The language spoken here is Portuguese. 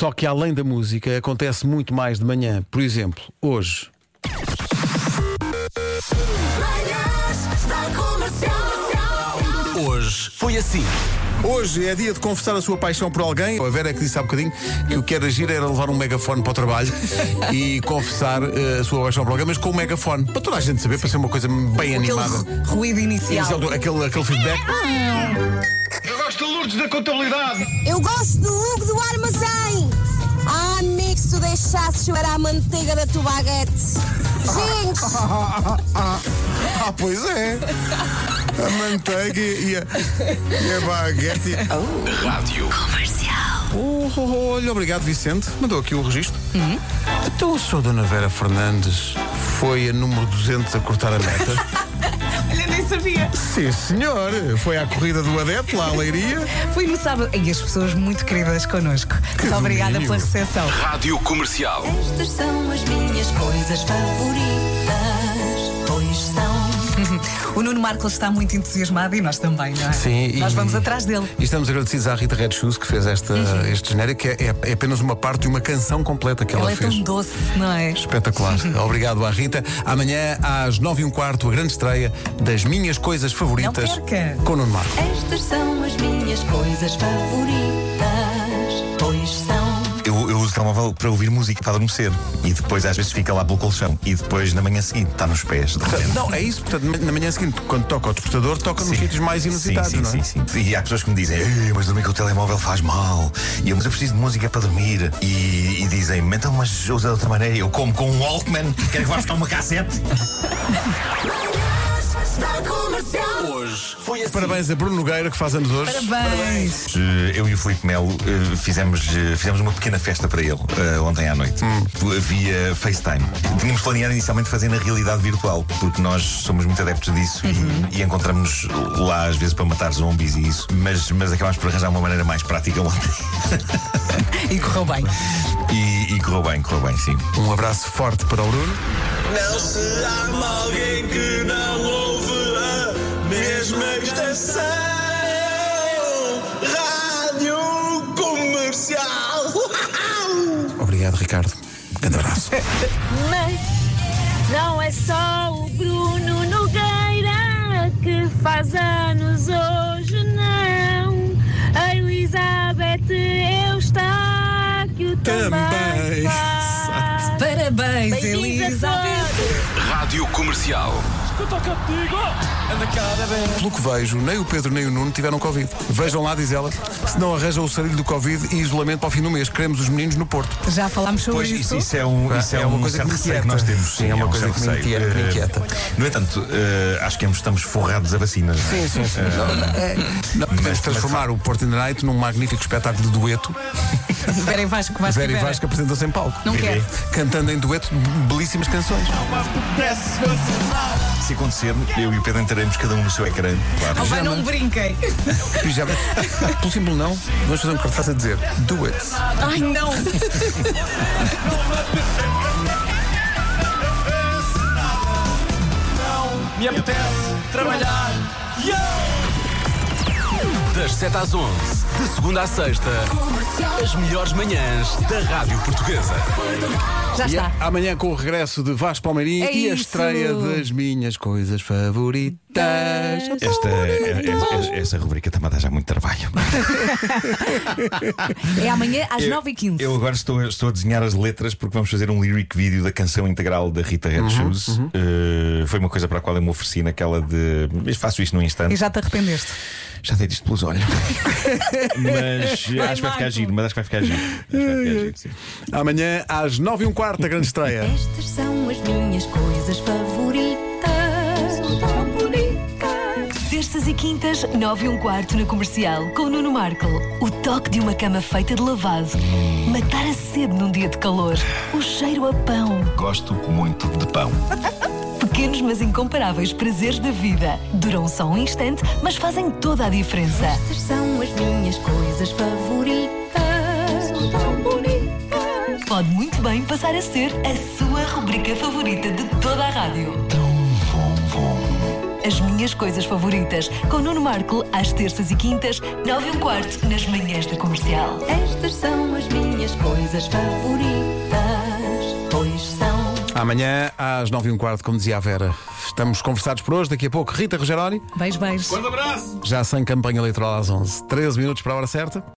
Só que além da música acontece muito mais de manhã. Por exemplo, hoje. Hoje foi assim. Hoje é dia de confessar a sua paixão por alguém. A Vera é que disse há bocadinho que o que era agir era levar um megafone para o trabalho e confessar eh, a sua paixão por alguém, mas com um megafone. Para toda a gente saber, para ser uma coisa bem animada. Aquele ruído inicial. Aquele, aquele, aquele feedback. Eu gosto de Lourdes da contabilidade. Eu gosto do look do armazém. Amigo, se tu deixasses chorar a manteiga da tua baguete. Gente, Ah, pois é. A manteiga e a, e a baguete. Rádio. Oh, oh, oh, olha, obrigado, Vicente. Mandou aqui o registro. Então a sua Dona Vera Fernandes foi a número 200 a cortar a meta. Sabia. Sim, senhor. Foi à corrida do Adepto, lá à Leiria. Fui no sábado. E as pessoas muito queridas connosco. Muito obrigada domínio. pela recepção. Rádio Comercial. Estas são as minhas coisas favoritas. O Nuno Marcos está muito entusiasmado e nós também, não é? Sim, Nós e- vamos atrás dele. E estamos agradecidos à Rita Red Shoes que fez esta, este genérico, que é, é apenas uma parte de uma canção completa que ela, Ela é fez. tão doce, não é? Espetacular. Obrigado à Rita. Amanhã, às nove e um quarto, a grande estreia das minhas coisas favoritas Não perca. com o Nuno Marco. Estas são as minhas coisas favoritas. Telemóvel para ouvir música para adormecer. E depois às vezes fica lá pelo colchão. E depois na manhã seguinte está nos pés. Não, é isso. Portanto, na manhã seguinte, quando toca o despertador, toca nos Sim. sítios mais inusitados, sim, sim, não é? sim, sim. E há pessoas que me dizem, "Ei, mas dormir com o telemóvel faz mal. E eu, mas eu preciso de música para dormir. E, e dizem, então, mas usa de outra maneira. Eu como com um Walkman, quero que vá buscar uma cassete. Hoje foi assim. Parabéns a Bruno Nogueira, que faz anos hoje. Parabéns. O Filipe Melo eh, fizemos, eh, fizemos uma pequena festa para ele eh, ontem à noite. Via FaceTime. Tínhamos planeado inicialmente fazer na realidade virtual, porque nós somos muito adeptos disso e, e encontramos lá às vezes para matar zombies e isso. Mas, mas acabámos por arranjar uma maneira mais prática ontem. E correu bem. E, e correu bem, correu bem, sim. Um abraço forte para o Bruno. Não se ama alguém que não ouve a mesma estação. Obrigado, Ricardo. Grande abraço. Mas não é só o Bruno Nogueira que faz anos hoje, não. A Elizabeth Eustáquio também, Também. faz. Parabéns, Elizabeth. Rádio Comercial. Pelo que vejo, nem o Pedro nem o Nuno tiveram Covid. Vejam lá, diz ela, se não arranjam o sarilho do Covid e isolamento para o fim do mês. Queremos os meninos no Porto. Já falámos sobre Pois isso. isso, isso é um, isso é É uma um coisa que me inquieta. que nós temos. Sim, é uma um coisa que me inquieta, me Eh, inquieta. No entanto, eh, acho que estamos forrados a vacinas. é? Sim, sim, sim. Não, não, é- não, podemos mas- transformar o Porto in the Night num magnífico espetáculo de dueto. Vera e Vasco, Vasco Vera e Vera. Vasco apresentam-se em palco. Não quero. Cantando em dueto belíssimas canções. Se acontecer, eu e o Pedro entraremos cada um no seu ecrã. Claro. Oh, vai, não brinquem. Pijama. Pelo simples não, vamos fazer um cartaz a dizer do it. Ai, não. Me apetece trabalhar. Das 7 às 11, de segunda à sexta, as melhores manhãs da Rádio Portuguesa. Já E está. amanhã com o regresso de Vasco Palmeirinho É e a isso. estreia das minhas coisas favoritas. Esta, eh, eh, essa rubrica está-me a dar já muito trabalho. É amanhã às Eu- 9h15. Eu agora estou, estou a desenhar as letras porque vamos fazer um lyric vídeo da canção integral da Rita Red Shoes. Eh, foi uma coisa para a qual eu me ofereci naquela de. "Mas Faço isto num instante. E já te arrependeste. Já dei isto pelos olhos. mas acho que vai ficar giro, mas acho que vai ficar giro. Acho que vai ficar giro, sim. Amanhã às 9 e um quarto, a grande estreia. Estas são as minhas coisas favoritas. Favoritas. Terças e quintas, 9 e um quarto na comercial, com o Nuno Marco. O toque de uma cama feita de lavado. Matar a sede num dia de calor. O cheiro a pão. Gosto muito de pão. Pequenos mas incomparáveis prazeres da vida. Duram só um instante, mas fazem toda a diferença. Estas são as minhas coisas favoritas. Favoritas. Pode muito bem passar a ser a sua rubrica favorita de toda a rádio. As minhas coisas favoritas, com Nuno Marco, às terças e quintas, 9 e um quarto, nas manhãs da comercial. Estas são as minhas coisas favoritas, são. Amanhã, às 9 e um quarto, como dizia a Vera, estamos conversados por hoje. Daqui a pouco, Rita Rogeroni, Beijo, beijo. já sem campanha eleitoral às 11. 13 minutos para a hora certa.